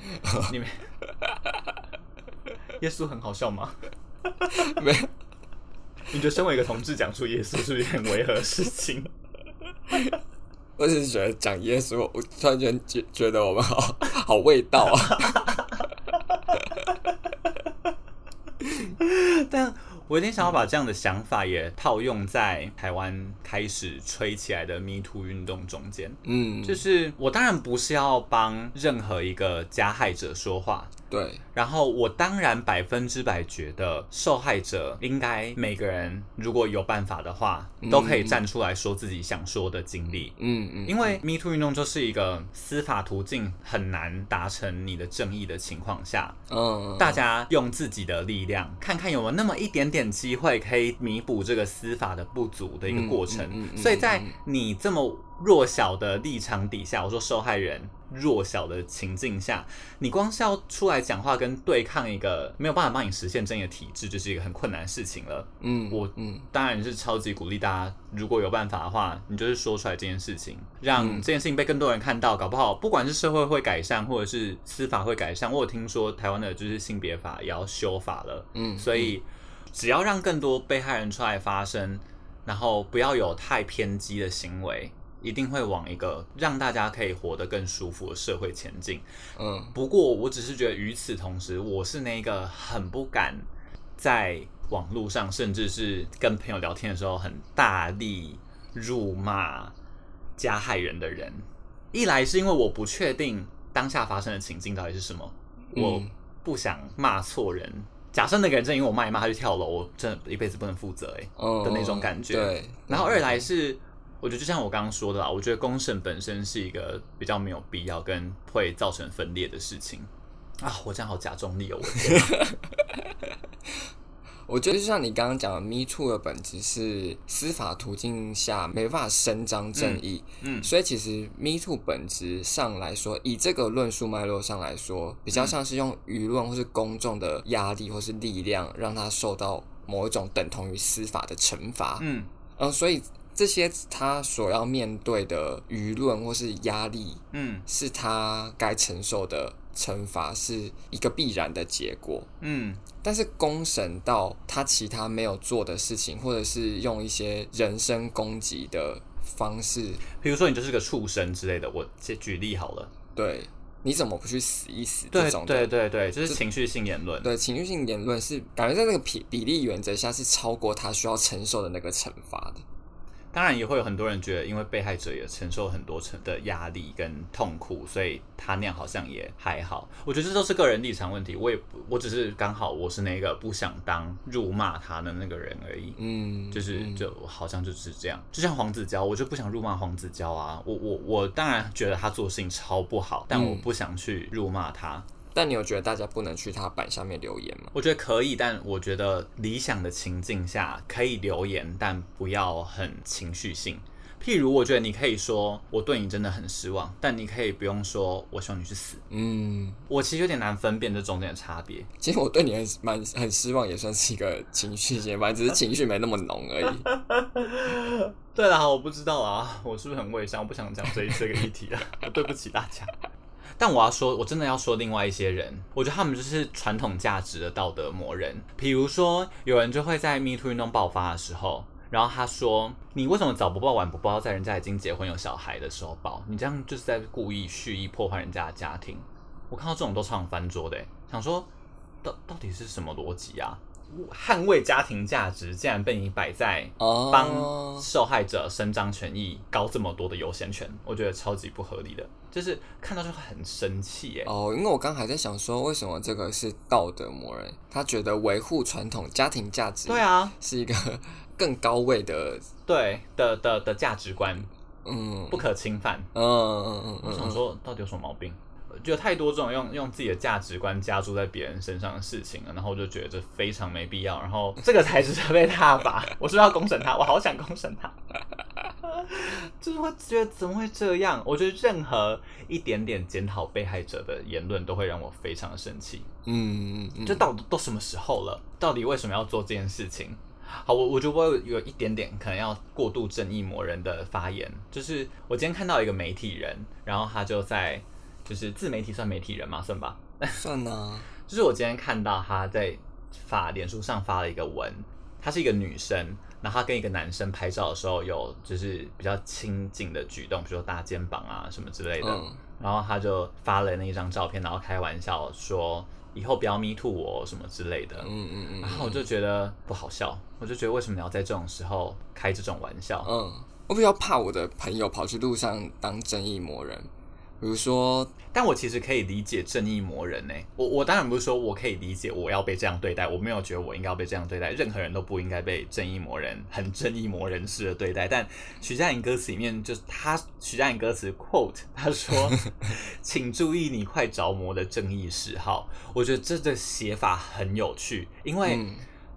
你们 耶稣很好笑吗？没有，你觉得身为一个同志讲出耶稣是不是很违和的事情？我只是觉得讲耶稣，我突然间觉觉得我们好好味道啊！但我有点想要把这样的想法也套用在台湾开始吹起来的 Me Too 运动中间。嗯，就是我当然不是要帮任何一个加害者说话。对，然后我当然百分之百觉得受害者应该每个人如果有办法的话，都可以站出来说自己想说的经历。嗯嗯，因为 Me Too 运动就是一个司法途径很难达成你的正义的情况下，嗯，大家用自己的力量，看看有没有那么一点点机会可以弥补这个司法的不足的一个过程。所以在你这么弱小的立场底下，我说受害人弱小的情境下，你光是要出来讲话跟对抗一个没有办法帮你实现正义的体制，就是一个很困难的事情了。嗯，我嗯当然是超级鼓励大家，如果有办法的话，你就是说出来这件事情，让这件事情被更多人看到，搞不好不管是社会会改善，或者是司法会改善。我有听说台湾的就是性别法也要修法了，嗯，所以只要让更多被害人出来发声，然后不要有太偏激的行为。一定会往一个让大家可以活得更舒服的社会前进。嗯，不过我只是觉得，与此同时，我是那个很不敢在网络上，甚至是跟朋友聊天的时候，很大力辱骂加害人的人。一来是因为我不确定当下发生的情境到底是什么，我不想骂错人。假设那个人真因为我骂一骂他去跳楼，我真的一辈子不能负责哎的那种感觉。对。然后二来是。我觉得就像我刚刚说的啦，我觉得公审本身是一个比较没有必要跟会造成分裂的事情啊。我这样好假中立哦，我觉得。我觉得就像你刚刚讲的，Me Too 的本质是司法途径下没办法伸张正义。嗯，嗯，所以其实 Me Too 本质上来说，以这个论述脉络上来说，比较像是用舆论或是公众的压力或是力量，让他受到某一种等同于司法的惩罚。嗯，嗯，所以。这些他所要面对的舆论或是压力，嗯，是他该承受的惩罚，是一个必然的结果，嗯。但是公审到他其他没有做的事情，或者是用一些人身攻击的方式，比如说你就是个畜生之类的，我举举例好了。对，你怎么不去死一死？这种对对对对，就是情绪性言论。对，情绪性言论是感觉在那个比比例原则下是超过他需要承受的那个惩罚的。当然也会有很多人觉得，因为被害者也承受很多层的压力跟痛苦，所以他那样好像也还好。我觉得这都是个人立场问题。我也我只是刚好我是那个不想当辱骂他的那个人而已。嗯，就是就好像就是这样。就像黄子佼，我就不想辱骂黄子佼啊。我我我当然觉得他做事情超不好，但我不想去辱骂他。但你有觉得大家不能去他板下面留言吗？我觉得可以，但我觉得理想的情境下可以留言，但不要很情绪性。譬如，我觉得你可以说我对你真的很失望，但你可以不用说我希望你去死。嗯，我其实有点难分辨这中间的差别。其实我对你很蛮很失望，也算是一个情绪性，反正只是情绪没那么浓而已。对啦，我不知道啊，我是不是很伪善？我不想讲这这个议题啊，对不起大家。但我要说，我真的要说另外一些人，我觉得他们就是传统价值的道德魔人。比如说，有人就会在 Me Too 运动爆发的时候，然后他说：“你为什么早不报晚不报，在人家已经结婚有小孩的时候报？你这样就是在故意蓄意破坏人家的家庭。”我看到这种都常翻桌的，想说到到底是什么逻辑啊？捍卫家庭价值竟然被你摆在帮受害者伸张权益高这么多的优先权，我觉得超级不合理的，就是看到就很生气耶。哦，因为我刚还在想说，为什么这个是道德魔人？他觉得维护传统家庭价值，对啊，是一个更高位的对的的的价值观，嗯，不可侵犯。嗯嗯嗯，我想说，到底有什么毛病？就有太多这种用用自己的价值观加注在别人身上的事情了，然后我就觉得这非常没必要，然后这个才值得被挞伐。我是不是要公审他？我好想公审他，就是会觉得怎么会这样？我觉得任何一点点检讨被害者的言论都会让我非常的生气。嗯，嗯，就到底都什么时候了？到底为什么要做这件事情？好，我我觉得我有，有一点点可能要过度正义魔人的发言，就是我今天看到一个媒体人，然后他就在。就是自媒体算媒体人吗？算吧，算啊。就是我今天看到他在发脸书上发了一个文，她是一个女生，然后她跟一个男生拍照的时候有就是比较亲近的举动，比如说搭肩膀啊什么之类的。嗯、然后她就发了那一张照片，然后开玩笑说以后不要 me too 我什么之类的。嗯嗯嗯。然后我就觉得不好笑，我就觉得为什么你要在这种时候开这种玩笑？嗯，我比较怕我的朋友跑去路上当正义魔人。比如说，但我其实可以理解正义魔人呢。我我当然不是说我可以理解我要被这样对待，我没有觉得我应该要被这样对待。任何人都不应该被正义魔人很正义魔人式的对待。但徐佳莹歌词里面就是他徐佳莹歌词 quote 他说：“请注意你快着魔的正义嗜好。”我觉得这个写法很有趣，因为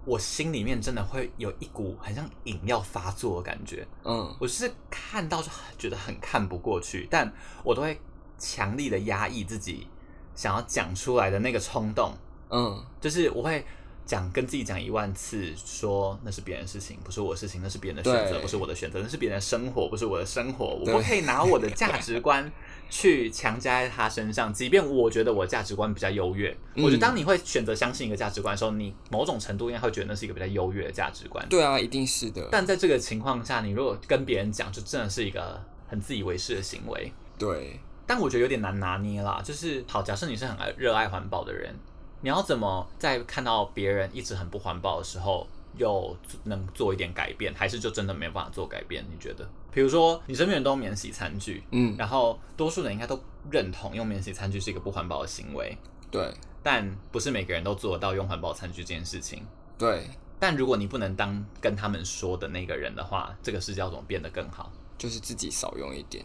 我心里面真的会有一股很像瘾要发作的感觉。嗯，我是看到就觉得很看不过去，但我都会强力的压抑自己想要讲出来的那个冲动。嗯，就是我会。讲跟自己讲一万次，说那是别人的事情，不是我的事情，那是别人的选择，不是我的选择，那是别人的生活，不是我的生活。我不可以拿我的价值观 去强加在他身上，即便我觉得我价值观比较优越。嗯、我觉得当你会选择相信一个价值观的时候，你某种程度应该会觉得那是一个比较优越的价值观。对啊，一定是的。但在这个情况下，你如果跟别人讲，就真的是一个很自以为是的行为。对，但我觉得有点难拿捏啦。就是好，假设你是很爱热爱环保的人。你要怎么在看到别人一直很不环保的时候，又能做一点改变？还是就真的没办法做改变？你觉得？比如说，你身边人都免洗餐具，嗯，然后多数人应该都认同用免洗餐具是一个不环保的行为，对。但不是每个人都做得到用环保餐具这件事情，对。但如果你不能当跟他们说的那个人的话，这个世界要怎么变得更好？就是自己少用一点。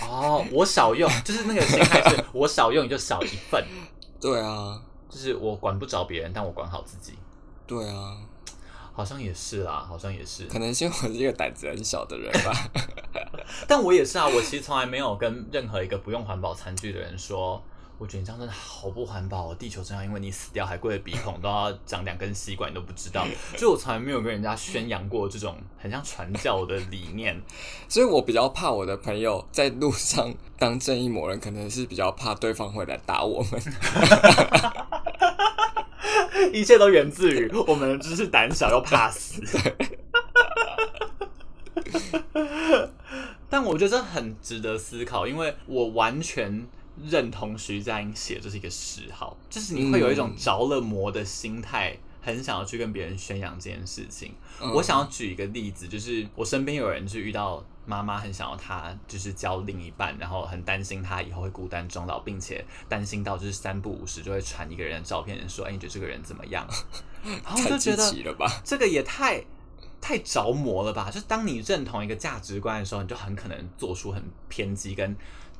哦，我少用，就是那个心态是，我少用你就少一份。对啊。就是我管不着别人，但我管好自己。对啊，好像也是啦，好像也是。可能是因为我是一个胆子很小的人吧。但我也是啊，我其实从来没有跟任何一个不用环保餐具的人说。我觉得你这样真的好不环保哦！地球真要因为你死掉，还贵的鼻孔都要长两根吸管，你都不知道。就我从来没有跟人家宣扬过这种很像传教的理念，所以我比较怕我的朋友在路上当正义魔人，可能是比较怕对方会来打我们。一切都源自于我们只是胆小又怕死。但我觉得这很值得思考，因为我完全。认同徐佳莹写这是一个嗜好，就是你会有一种着了魔的心态，嗯、很想要去跟别人宣扬这件事情。嗯、我想要举一个例子，就是我身边有人就遇到妈妈很想要他，就是交另一半，然后很担心他以后会孤单终老，并且担心到就是三不五时就会传一个人的照片，说：“哎，你觉得这个人怎么样？” 然后我就觉得这个也太太着魔了吧！就当你认同一个价值观的时候，你就很可能做出很偏激跟。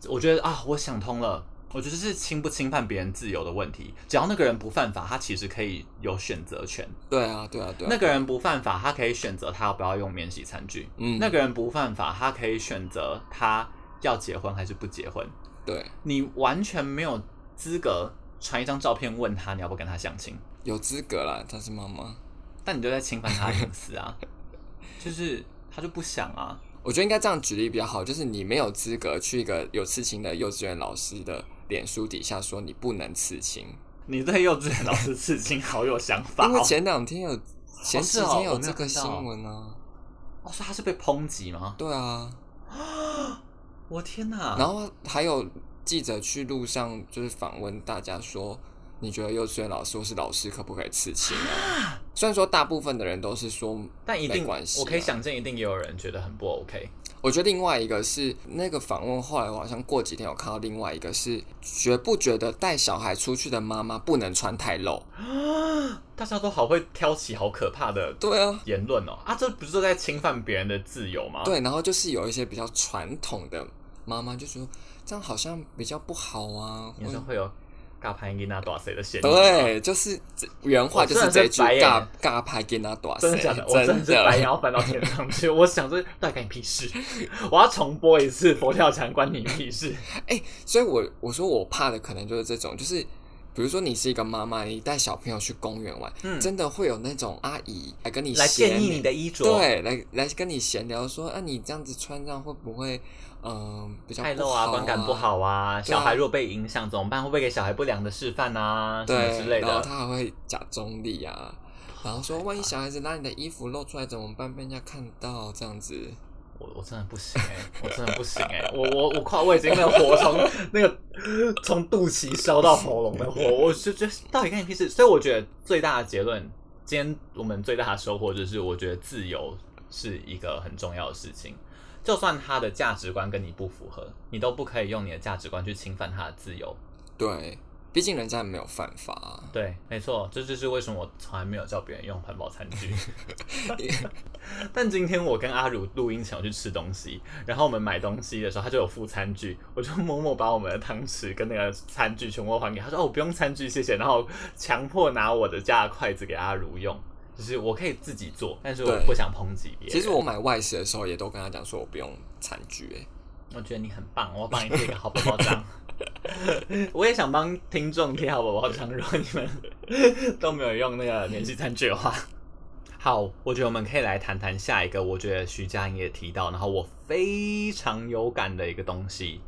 我觉得啊，我想通了。我觉得是侵不侵犯别人自由的问题。只要那个人不犯法，他其实可以有选择权。对啊，对啊，对啊。那个人不犯法，他可以选择他要不要用免洗餐具。嗯。那个人不犯法，他可以选择他要结婚还是不结婚。对。你完全没有资格传一张照片问他你要不跟他相亲。有资格啦，他是妈妈。但你就在侵犯他的隐私啊！就是他就不想啊。我觉得应该这样举例比较好，就是你没有资格去一个有刺青的幼稚园老师的脸书底下说你不能刺青。你对幼稚园老师刺青好有想法，哦，因为前两天有前几天有这个新闻啊。哦，所以他是被抨击吗？对啊。我天哪！然后还有记者去路上就是访问大家说。你觉得幼稚园老师或是老师可不可以刺青啊？虽然说大部分的人都是说，但一定关系。我可以想见，一定也有人觉得很不 OK。我觉得另外一个是那个访问，后来我好像过几天有看到另外一个是，觉不觉得带小孩出去的妈妈不能穿太露？大家都好会挑起好可怕的对啊言论哦啊，这不是在侵犯别人的自由吗？对，然后就是有一些比较传统的妈妈就说，这样好像比较不好啊，有时候会有。尬拍给那多谁的嫌疑？对，就是原话就是这句尬尬拍给那多谁？真的假的？我真的是白眼要翻到天上去。我想说，到底关你屁事？我要重播一次佛跳墙，关你屁事？哎、欸，所以我我说我怕的可能就是这种，就是比如说你是一个妈妈，你带小朋友去公园玩，嗯，真的会有那种阿姨来跟你来建议你的衣着，对，来来跟你闲聊说，啊，你这样子穿这样会不会？嗯，比较太露啊，观感不好啊。小孩如果被影响怎么办？会不会给小孩不良的示范啊？什么之类的。然后他还会假中立啊，然后说万一小孩子拿你的衣服露出来怎么办？被人家看到这样子，我我真的不行哎，我真的不行哎，我 我我靠我已经那个火从那个从肚脐烧到喉咙的火，我就觉得到底干你屁事？所以我觉得最大的结论，今天我们最大的收获就是，我觉得自由是一个很重要的事情。就算他的价值观跟你不符合，你都不可以用你的价值观去侵犯他的自由。对，毕竟人家没有犯法啊。对，没错，这就是为什么我从来没有叫别人用环保餐具。但今天我跟阿如录音前我去吃东西，然后我们买东西的时候，他就有附餐具，我就默默把我们的汤匙跟那个餐具全部还给他，说：“哦，不用餐具，谢谢。”然后强迫拿我的家的筷子给阿如用。就是我可以自己做，但是我不想抨击别人。其实我买外食的时候，也都跟他讲说我不用餐具。哎，我觉得你很棒，我要帮你贴一个好宝宝章。我也想帮听众贴好宝宝章，如果你们都没有用那个免洗餐具的话。好，我觉得我们可以来谈谈下一个。我觉得徐佳莹也提到，然后我非常有感的一个东西，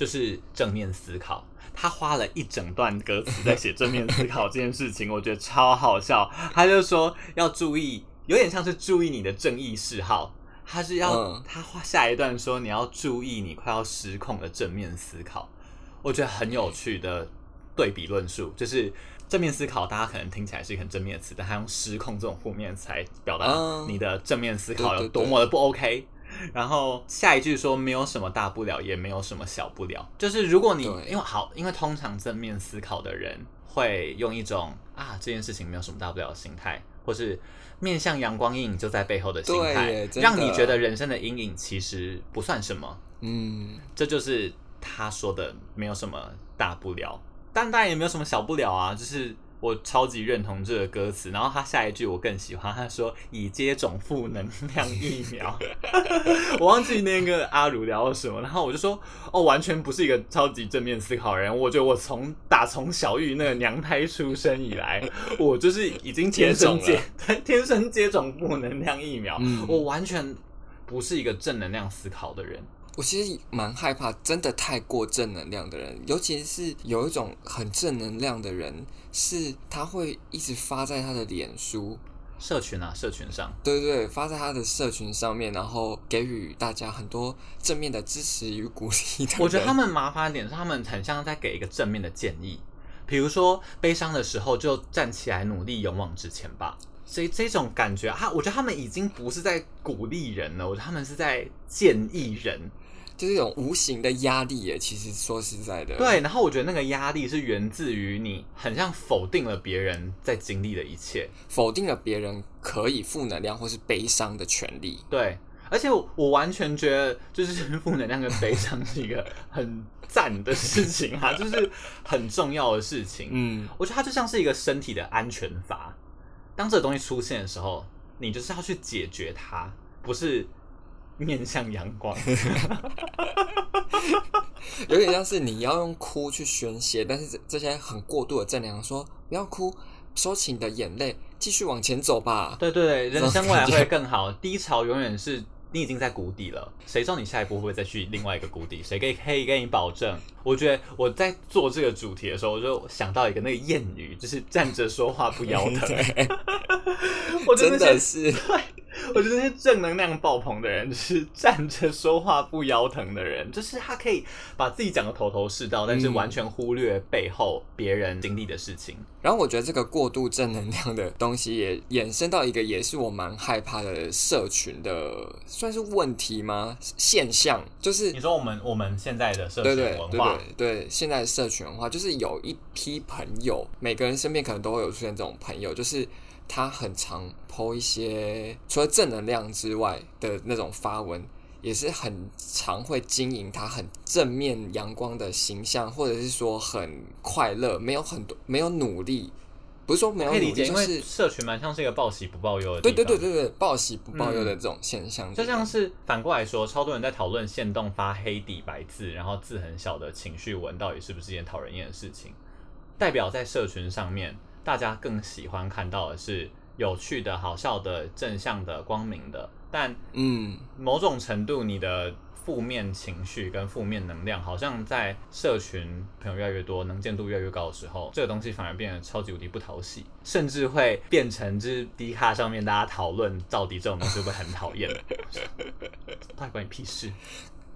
就是正面思考。他花了一整段歌词在写正面思考这件事情，我觉得超好笑。他就说要注意，有点像是注意你的正义嗜好。他是要、嗯、他画下一段说你要注意你快要失控的正面思考。我觉得很有趣的对比论述，就是。正面思考，大家可能听起来是一个很正面的词，但他用失控这种负面词来表达你的正面思考有多么的不 OK。然后下一句说没有什么大不了，也没有什么小不了。就是如果你因为好，因为通常正面思考的人会用一种啊这件事情没有什么大不了的心态，或是面向阳光，阴影就在背后的心态，让你觉得人生的阴影其实不算什么。嗯，这就是他说的没有什么大不了。但当然也没有什么小不了啊，就是我超级认同这个歌词。然后他下一句我更喜欢，他说已接种负能量疫苗，我忘记那个阿如聊了什么。然后我就说哦，完全不是一个超级正面思考人。我觉得我从打从小玉那个娘胎出生以来，我就是已经天生接天生接种负能量疫苗，嗯，我完全不是一个正能量思考的人。我其实蛮害怕，真的太过正能量的人，尤其是有一种很正能量的人，是他会一直发在他的脸书社群啊，社群上，对对对，发在他的社群上面，然后给予大家很多正面的支持与鼓励。我觉得他们麻烦点是，他们很像在给一个正面的建议，比如说悲伤的时候就站起来，努力勇往直前吧。所以这种感觉，他我觉得他们已经不是在鼓励人了，我觉得他们是在建议人。就是一种无形的压力耶，其实说实在的。对，然后我觉得那个压力是源自于你很像否定了别人在经历的一切，否定了别人可以负能量或是悲伤的权利。对，而且我，我完全觉得，就是负能量跟悲伤是一个很赞的事情啊，就是很重要的事情。嗯，我觉得它就像是一个身体的安全阀，当这个东西出现的时候，你就是要去解决它，不是。面向阳光，有点像是你要用哭去宣泄，但是这这些很过度的正能量说不要哭，收起你的眼泪，继续往前走吧。对对对，人生未来会更好。低潮永远是你已经在谷底了，谁知道你下一步会不会再去另外一个谷底？谁可以可以跟你保证？我觉得我在做这个主题的时候，我就想到一个那个谚语，就是站着说话不腰疼。我真的是。我觉得那些正能量爆棚的人，就是站着说话不腰疼的人，就是他可以把自己讲得头头是道，但是完全忽略背后别人经历的事情。然后我觉得这个过度正能量的东西，也衍生到一个也是我蛮害怕的社群的，算是问题吗？现象就是你说我们我们现在的社群文化，对对对，对，现在的社群文化就是有一批朋友，每个人身边可能都会有出现这种朋友，就是。他很常 po 一些除了正能量之外的那种发文，也是很常会经营他很正面阳光的形象，或者是说很快乐，没有很多没有努力，不是说没有努力，就是社群蛮像是一个报喜不报忧的，对对对对对，报喜不报忧的这种现象，就像是反过来说，超多人在讨论限动发黑底白字，然后字很小的情绪文，到底是不是一件讨人厌的事情？代表在社群上面。大家更喜欢看到的是有趣的、好笑的、正向的、光明的，但嗯，某种程度，你的负面情绪跟负面能量，好像在社群朋友越来越多、能见度越来越高的时候，这个东西反而变得超级无敌不讨喜，甚至会变成就是低卡上面大家讨论到底这种东西会不会很讨厌？到底关你屁事？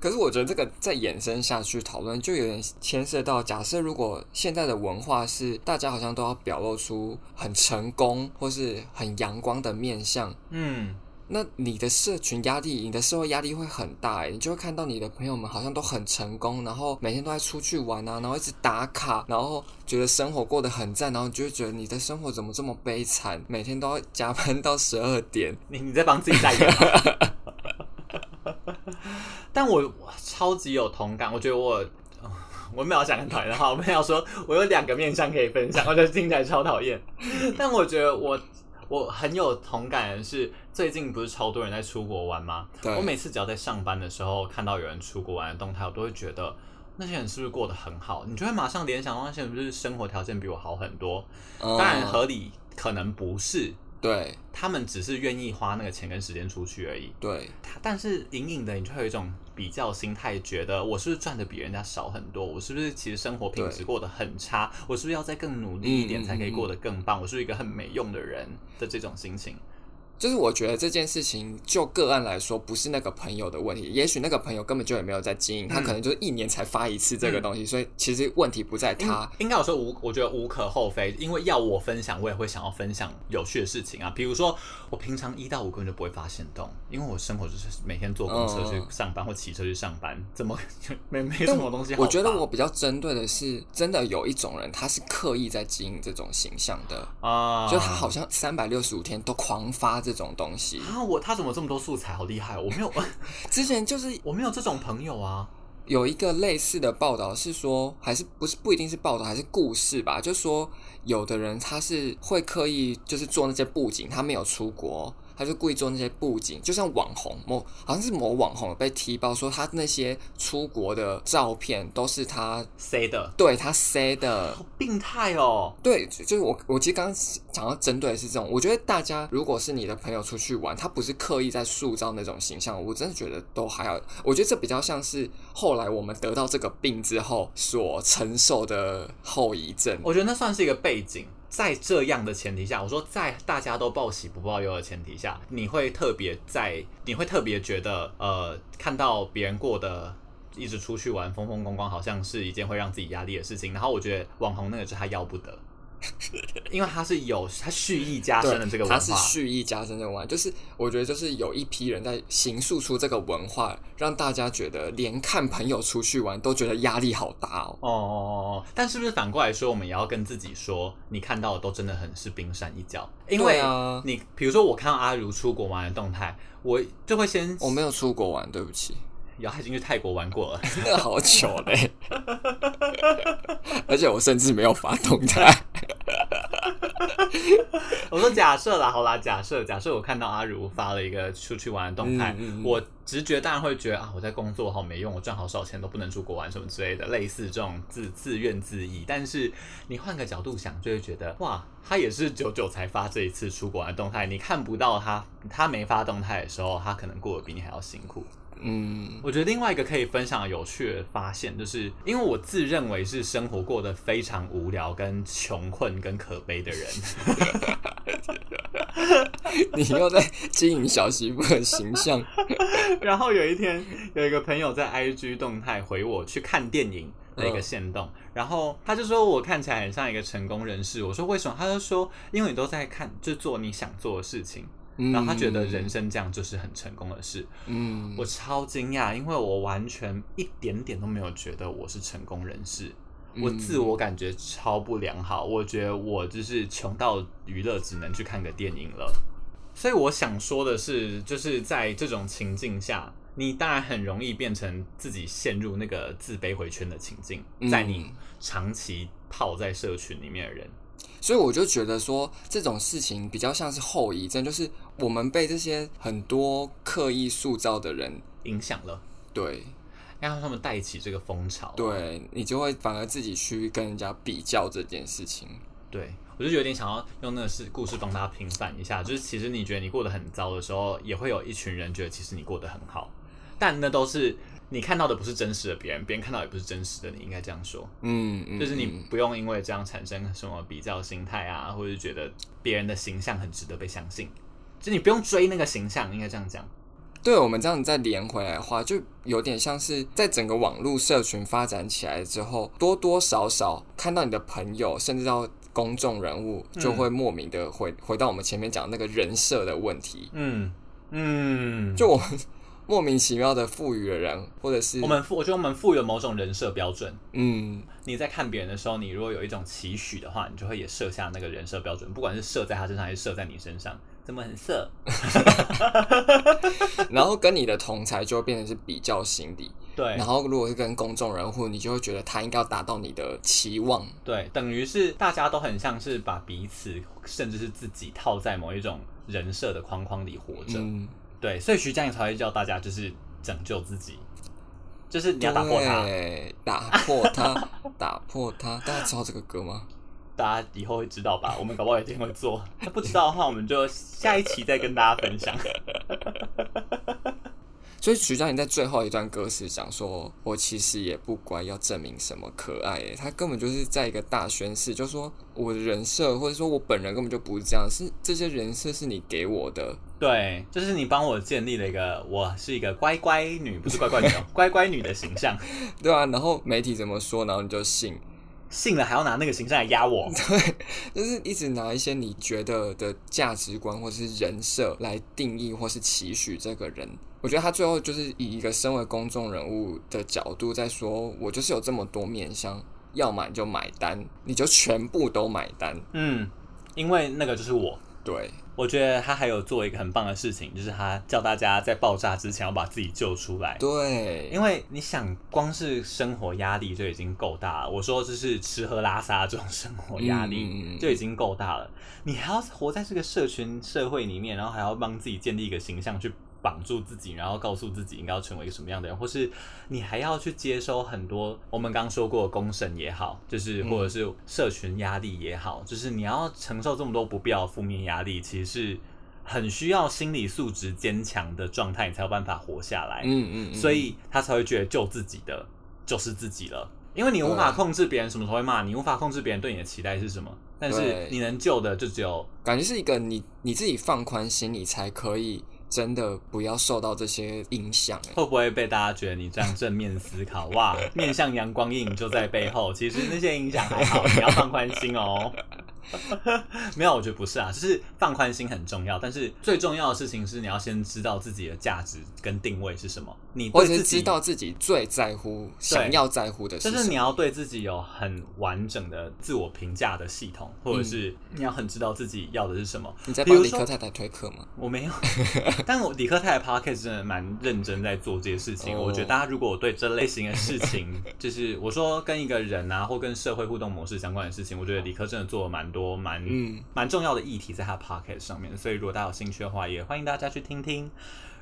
可是我觉得这个再延伸下去讨论，就有点牵涉到，假设如果现在的文化是大家好像都要表露出很成功或是很阳光的面相，嗯，那你的社群压力、你的社会压力会很大，欸，你就会看到你的朋友们好像都很成功，然后每天都在出去玩啊，然后一直打卡，然后觉得生活过得很赞，然后你就会觉得你的生活怎么这么悲惨，每天都要加班到十二点，你你在帮自己代言吗？但我超级有同感，我觉得我 我没有想很讨厌的话，我没有说我有两个面向可以分享，我觉得听起来超讨厌。但我觉得我我很有同感的是，最近不是超多人在出国玩吗？我每次只要在上班的时候看到有人出国玩的动态，我都会觉得那些人是不是过得很好？你就会马上联想到那些人是不是生活条件比我好很多？当然合理，可能不是。对，他们只是愿意花那个钱跟时间出去而已。对，但是隐隐的，你就会有一种比较心态，觉得我是不是赚的比人家少很多？我是不是其实生活品质过得很差？我是不是要再更努力一点才可以过得更棒？我是一个很没用的人的这种心情。就是我觉得这件事情就个案来说，不是那个朋友的问题。也许那个朋友根本就也没有在经营，他可能就是一年才发一次这个东西，嗯、所以其实问题不在他。应该有说无，我觉得无可厚非，因为要我分享，我也会想要分享有趣的事情啊。比如说，我平常一到五根本就不会发现动，因为我生活就是每天坐公车去上班或骑车去上班，怎么 没没什么东西好。我觉得我比较针对的是，真的有一种人，他是刻意在经营这种形象的啊，就他好像三百六十五天都狂发。这种东西啊，我他怎么这么多素材，好厉害！我没有，之前就是 我没有这种朋友啊。有一个类似的报道是说，还是不是不一定是报道，还是故事吧？就说有的人他是会刻意就是做那些布景，他没有出国。他就故意做那些布景，就像网红某好像是某网红被踢爆说他那些出国的照片都是他塞的，对他塞的，好病态哦。对，就是我我其实刚刚想要针对的是这种，我觉得大家如果是你的朋友出去玩，他不是刻意在塑造那种形象，我真的觉得都还好。我觉得这比较像是后来我们得到这个病之后所承受的后遗症。我觉得那算是一个背景。在这样的前提下，我说在大家都报喜不报忧的前提下，你会特别在，你会特别觉得，呃，看到别人过得一直出去玩，风风光光，好像是一件会让自己压力的事情。然后我觉得网红那个是他要不得。因为他是有他蓄意加深了这个文化，他是蓄意加深这个文化，就是我觉得就是有一批人在形塑出这个文化，让大家觉得连看朋友出去玩都觉得压力好大哦。哦哦哦，但是不是反过来说，我们也要跟自己说，你看到的都真的很是冰山一角。因为啊，你比如说我看到阿如出国玩的动态，我就会先我没有出国玩，对不起。有，他已经去泰国玩过了，真的好糗嘞！而且我甚至没有发动态。我说假设啦，好啦，假设假设我看到阿如发了一个出去玩的动态，嗯嗯嗯，我直觉当然会觉得啊，我在工作好没用，我赚好少钱都不能出国玩什么之类的，类似这种自自怨自艾。但是你换个角度想，就会觉得哇，他也是久久才发这一次出国玩的动态，你看不到他，他没发动态的时候，他可能过得比你还要辛苦。嗯，我觉得另外一个可以分享的有趣的发现，就是因为我自认为是生活过得非常无聊、跟穷困、跟可悲的人。你又在经营小媳妇的形象。然后有一天，有一个朋友在 IG 动态回我去看电影的一个线动，然后他就说我看起来很像一个成功人士。我说为什么？他就说因为你都在看，就做你想做的事情。然后他觉得人生这样就是很成功的事。嗯，我超惊讶，因为我完全一点点都没有觉得我是成功人士，我自我感觉超不良好。我觉得我就是穷到娱乐只能去看个电影了。所以我想说的是，就是在这种情境下，你当然很容易变成自己陷入那个自卑回圈的情境，在你长期泡在社群里面的人。所以我就觉得说，这种事情比较像是后遗症，就是我们被这些很多刻意塑造的人影响了，对，让他们带起这个风潮，对，你就会反而自己去跟人家比较这件事情。对，我就有点想要用那个事故事帮大家平反一下，就是其实你觉得你过得很糟的时候，也会有一群人觉得其实你过得很好，但那都是。你看到的不是真实的别人，别人看到也不是真实的你，应该这样说。嗯，嗯，就是你不用因为这样产生什么比较心态啊，或者觉得别人的形象很值得被相信，就你不用追那个形象，应该这样讲。对，我们这样再连回来的话，就有点像是在整个网络社群发展起来之后，多多少少看到你的朋友，甚至到公众人物，就会莫名的回、嗯、回到我们前面讲那个人设的问题。嗯嗯，就我们。莫名其妙的赋予了人，或者是我们赋，我觉得我们赋予了某种人设标准。嗯，你在看别人的时候，你如果有一种期许的话，你就会也设下那个人设标准，不管是设在他身上还是设在你身上，怎么很色？然后跟你的同才就会变成是比较心理，对。然后如果是跟公众人物，你就会觉得他应该要达到你的期望。对，等于是大家都很像是把彼此甚至是自己套在某一种人设的框框里活着。嗯，对，所以徐佳莹才会叫大家就是拯救自己，就是你要打破它，打破它，打破它。大家知道这个歌吗？大家以后会知道吧？我们搞不好有一天会做。那不知道的话，我们就下一期再跟大家分享。所以徐佳莹在最后一段歌词讲说：“我其实也不乖，要证明什么可爱。”哎，他根本就是在一个大宣誓，就说我的人设或者说我本人根本就不是这样，是这些人设是你给我的。对，就是你帮我建立了一个我是一个乖乖女，不是乖乖女，乖乖女的形象，对啊。然后媒体怎么说，然后你就信。信了还要拿那个形象来压我，对，就是一直拿一些你觉得的价值观或是人设来定义或是期许这个人。我觉得他最后就是以一个身为公众人物的角度在说，我就是有这么多面相，要买就买单，你就全部都买单。嗯，因为那个就是我。对。我觉得他还有做一个很棒的事情，就是他叫大家在爆炸之前要把自己救出来。对，因为你想，光是生活压力就已经够大了。我说这是吃喝拉撒这种生活压力就已经够大了，你还要活在这个社群社会里面，然后还要帮自己建立一个形象去。绑住自己，然后告诉自己应该要成为一个什么样的人，或是你还要去接收很多我们刚刚说过的公审也好，就是或者是社群压力也好，嗯、就是你要承受这么多不必要的负面压力，其实是很需要心理素质坚强的状态，你才有办法活下来。嗯嗯，嗯，所以他才会觉得救自己的就是自己了，因为你无法控制别人什么时候会骂你，无法控制别人对你的期待是什么，但是你能救的就只有感觉是一个你你自己放宽心，你才可以。真的不要受到这些影响，会不会被大家觉得你这样正面思考？哇，面向阳光阴影就在背后。其实那些影响还好，你要放宽心哦。没有，我觉得不是啊，就是放宽心很重要，但是最重要的事情是你要先知道自己的价值跟定位是什么。你对自己知道自己最在乎、想要在乎的事，就是你要对自己有很完整的自我评价的系统，或者是你要很知道自己要的是什么。你在帮理科太太推课吗？我没有，但我理科太太 Podcast 真的蛮认真在做这些事情。我觉得大家如果对这类型的事情，就是我说跟一个人啊，或跟社会互动模式相关的事情，我觉得理科真的做的蛮多蛮嗯蛮重要的议题在他 Pocket 上面。所以如果大家有兴趣的话，也欢迎大家去听听。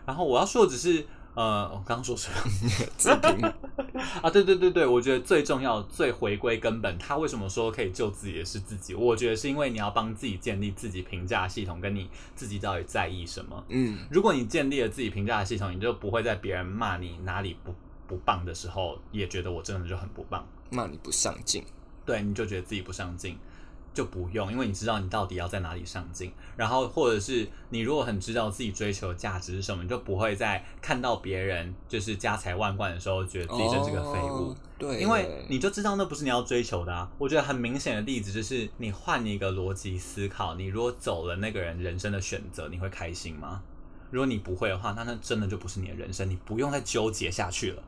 然后我要说的只是。呃，我刚刚说什么？自评 啊，对对对对，我觉得最重要、最回归根本，他为什么说可以救自己的是自己？我觉得是因为你要帮自己建立自己评价系统，跟你自己到底在意什么。嗯，如果你建立了自己评价的系统，你就不会在别人骂你哪里不不棒的时候，也觉得我真的就很不棒，骂你不上进，对，你就觉得自己不上进。就不用，因为你知道你到底要在哪里上进，然后或者是你如果很知道自己追求的价值是什么，你就不会在看到别人就是家财万贯的时候，觉得自己真是个废物。哦，对，因为你就知道那不是你要追求的啊。我觉得很明显的例子就是，你换一个逻辑思考，你如果走了那个人人生的选择，你会开心吗？如果你不会的话，那那真的就不是你的人生，你不用再纠结下去了。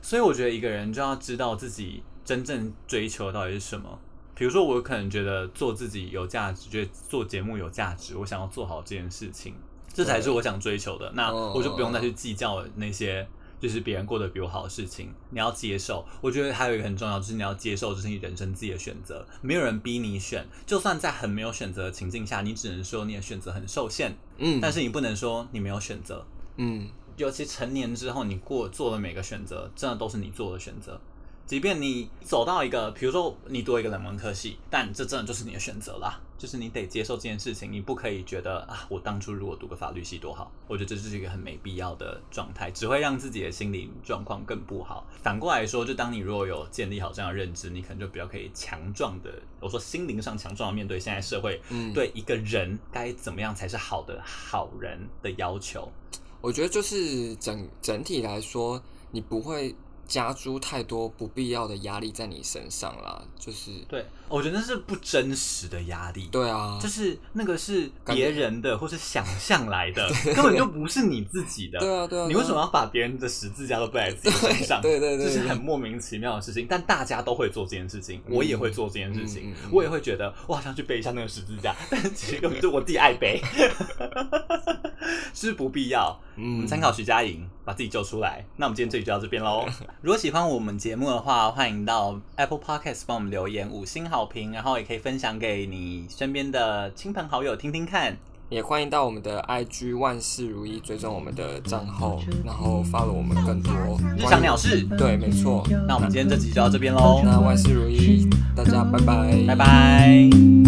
所以我觉得一个人就要知道自己真正追求到底是什么。比如说，我可能觉得做自己有价值，觉得做节目有价值，我想要做好这件事情，这才是我想追求的。那我就不用再去计较那些就是别人过得比我好的事情。你要接受，我觉得还有一个很重要，就是你要接受这是你人生自己的选择，没有人逼你选。就算在很没有选择的情境下，你只能说你的选择很受限。嗯，但是你不能说你没有选择。嗯，尤其成年之后，你过做的每个选择，真的都是你做的选择。即便你走到一个，比如说你读一个冷门科系，但这真的就是你的选择啦，就是你得接受这件事情，你不可以觉得啊，我当初如果读个法律系多好。我觉得这是一个很没必要的状态，只会让自己的心理状况更不好。反过来说，就当你如果有建立好这样的认知，你可能就比较可以强壮的，我说心灵上强壮的面对现在社会，嗯，对一个人该怎么样才是好的好人的要求。我觉得就是整整体来说，你不会。加诸太多不必要的压力在你身上啦，就是对，我觉得那是不真实的压力。对啊，就是那个是别人的或是想象来的，根本就不是你自己的。对啊，对啊，你为什么要把别人的十字架都背在自己身上？对对对，这是很莫名其妙的事情。但大家都会做这件事情，我也会做这件事情，我也会觉得我好像去背一下那个十字架，但其实根本就我自己爱背。是不必要。嗯，参考徐佳莹，把自己救出来。那我们今天这集就到这边喽。如果喜欢我们节目的话，欢迎到 Apple Podcast 帮我们留言五星好评，然后也可以分享给你身边的亲朋好友听听看。也欢迎到我们的 IG 万事如意追踪我们的账号，然后 follow 我们更多日常鸟事。对，没错。那我们今天这集就到这边喽。那万事如意，大家拜拜，拜拜。